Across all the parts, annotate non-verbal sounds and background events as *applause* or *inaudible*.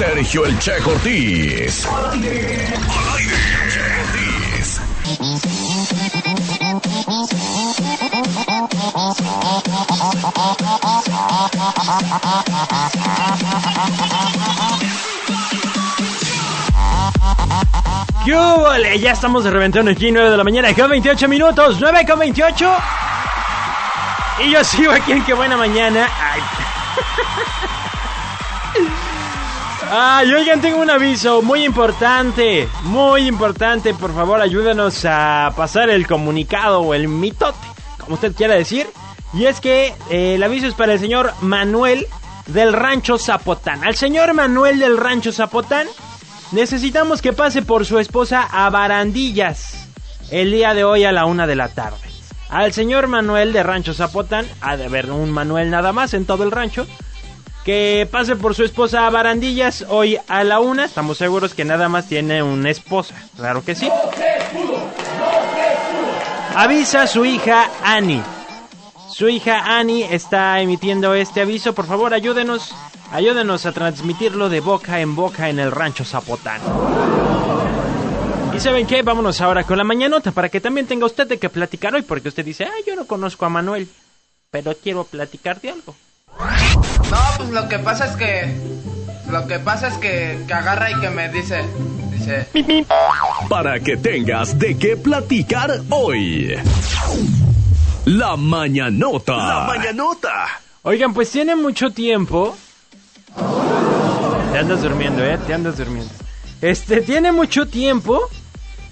Sergio El Che aire. ¿Qué hubo? Ya estamos de reventón aquí, 9 de la mañana, con 28 minutos, 9 con 28. Y yo sigo aquí en Qué Buena Mañana. Ay. Ay, oigan, tengo un aviso muy importante, muy importante. Por favor, ayúdenos a pasar el comunicado o el mitote, como usted quiera decir. Y es que eh, el aviso es para el señor Manuel del Rancho Zapotán. Al señor Manuel del Rancho Zapotán necesitamos que pase por su esposa a Barandillas el día de hoy a la una de la tarde. Al señor Manuel de Rancho Zapotán, ha de haber un Manuel nada más en todo el rancho, que pase por su esposa a Barandillas hoy a la una. Estamos seguros que nada más tiene una esposa, claro que sí. Avisa a su hija Annie. Su hija Annie está emitiendo este aviso. Por favor, ayúdenos, ayúdenos a transmitirlo de boca en boca en el rancho Zapotán. Y saben qué, vámonos ahora con la mañanota para que también tenga usted de qué platicar hoy, porque usted dice, ah, yo no conozco a Manuel, pero quiero platicar de algo. Lo que pasa es que. Lo que pasa es que, que agarra y que me dice. Dice. Para que tengas de qué platicar hoy. La mañanota. La mañanota. Oigan, pues tiene mucho tiempo. Te andas durmiendo, eh, te andas durmiendo. Este, tiene mucho tiempo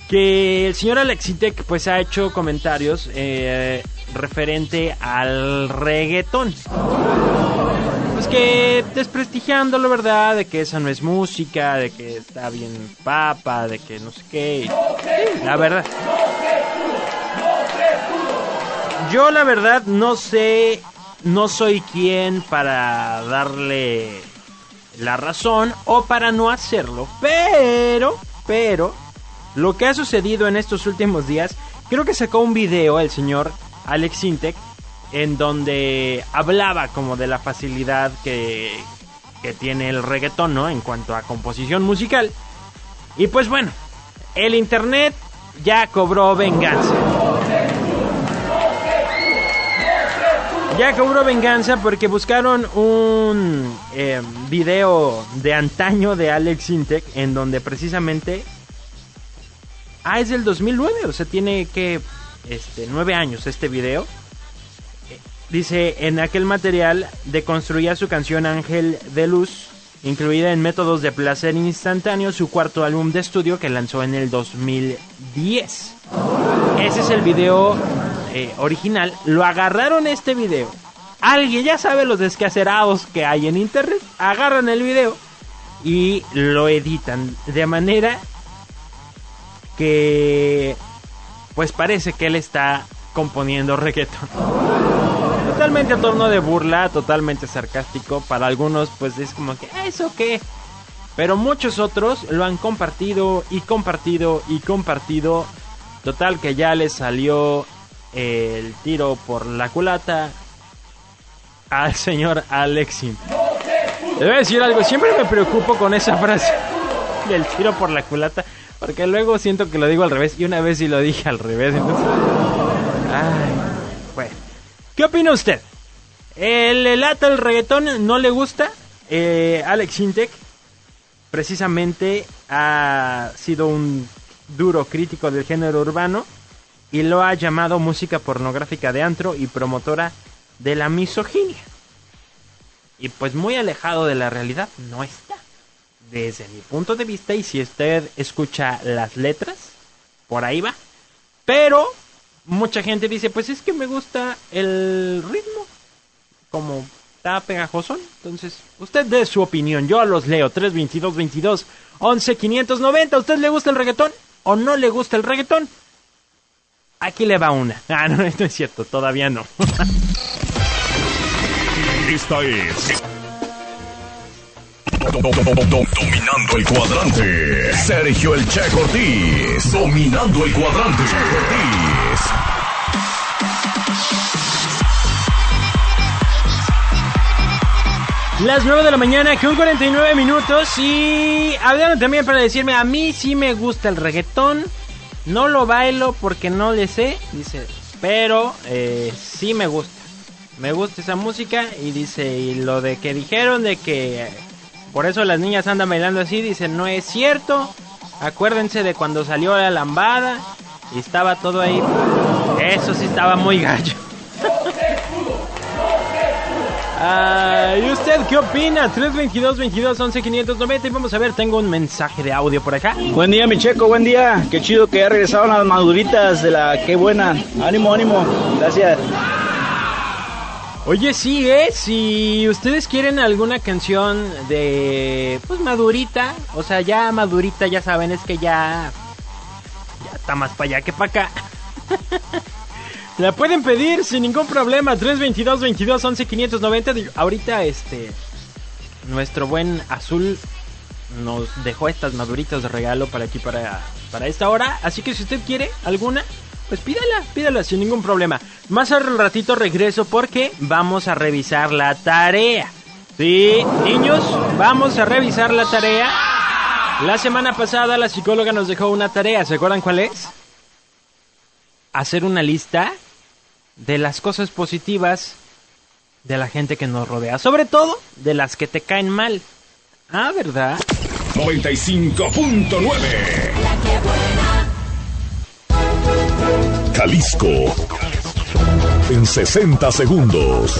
que el señor Alexitec pues ha hecho comentarios eh, referente al reggaetón. Pues que desprestigiándolo, ¿verdad? De que esa no es música, de que está bien papa, de que no sé qué. La verdad. Yo la verdad no sé, no soy quien para darle la razón o para no hacerlo, pero, pero, lo que ha sucedido en estos últimos días, creo que sacó un video el señor Alex Intec en donde hablaba como de la facilidad que, que tiene el reggaetón, ¿no? En cuanto a composición musical. Y pues bueno, el internet ya cobró venganza. Ya cobró venganza porque buscaron un eh, video de antaño de Alex Intec en donde precisamente... Ah, es del 2009, o sea, tiene que... Este, nueve años este video. Dice, en aquel material deconstruía su canción Ángel de Luz, incluida en Métodos de Placer Instantáneo, su cuarto álbum de estudio que lanzó en el 2010. Ese es el video eh, original. Lo agarraron este video. Alguien ya sabe los descacerados que hay en internet. Agarran el video y lo editan de manera que pues parece que él está componiendo reggaeton. Totalmente a torno de burla, totalmente sarcástico. Para algunos, pues es como que, ¿eso qué? Pero muchos otros lo han compartido y compartido y compartido. Total que ya le salió el tiro por la culata al señor Alexin. Le voy a decir algo, siempre me preocupo con esa frase *laughs* del tiro por la culata. Porque luego siento que lo digo al revés. Y una vez sí lo dije al revés. Entonces... Ay. ¿Qué opina usted? ¿El lata el reggaetón no le gusta? Eh, Alex Intec precisamente ha sido un duro crítico del género urbano y lo ha llamado música pornográfica de antro y promotora de la misoginia. Y pues muy alejado de la realidad no está desde mi punto de vista y si usted escucha las letras, por ahí va. Pero mucha gente dice, pues es que me gusta el ritmo, como está pegajoso. Entonces, usted dé su opinión, yo los leo. 322 22 11 590. ¿A usted le gusta el reggaetón o no le gusta el reggaetón? Aquí le va una. Ah, no, *laughs* no es cierto, todavía no. *laughs* Esta es Dominando el cuadrante. Sergio El Che Cortés. Dominando el cuadrante. Las 9 de la mañana con 49 minutos y hablaron también para decirme, a mí sí me gusta el reggaetón, no lo bailo porque no le sé, dice, pero eh, sí me gusta, me gusta esa música y dice, y lo de que dijeron de que por eso las niñas andan bailando así, dice, no es cierto, acuérdense de cuando salió la lambada y estaba todo ahí, eso sí estaba muy gallo. Ah, ¿Y usted qué opina? 322 22 11 590 y vamos a ver, tengo un mensaje de audio por acá. Buen día, mi checo, buen día. Qué chido que ya regresaron las maduritas de la qué buena. Ánimo, ánimo. Gracias. Oye, sí, ¿eh? Si ustedes quieren alguna canción de, pues, madurita, o sea, ya madurita, ya saben, es que ya, ya está más para allá que para acá. *laughs* La pueden pedir sin ningún problema. 322 22 11 590. Ahorita este nuestro buen Azul nos dejó estas maduritas de regalo para aquí para para esta hora, así que si usted quiere alguna, pues pídala, pídala sin ningún problema. Más al ratito regreso porque vamos a revisar la tarea. Sí, niños, vamos a revisar la tarea. La semana pasada la psicóloga nos dejó una tarea, ¿se acuerdan cuál es? Hacer una lista de las cosas positivas de la gente que nos rodea, sobre todo de las que te caen mal. Ah, ¿verdad? 95.9 Jalisco en 60 segundos.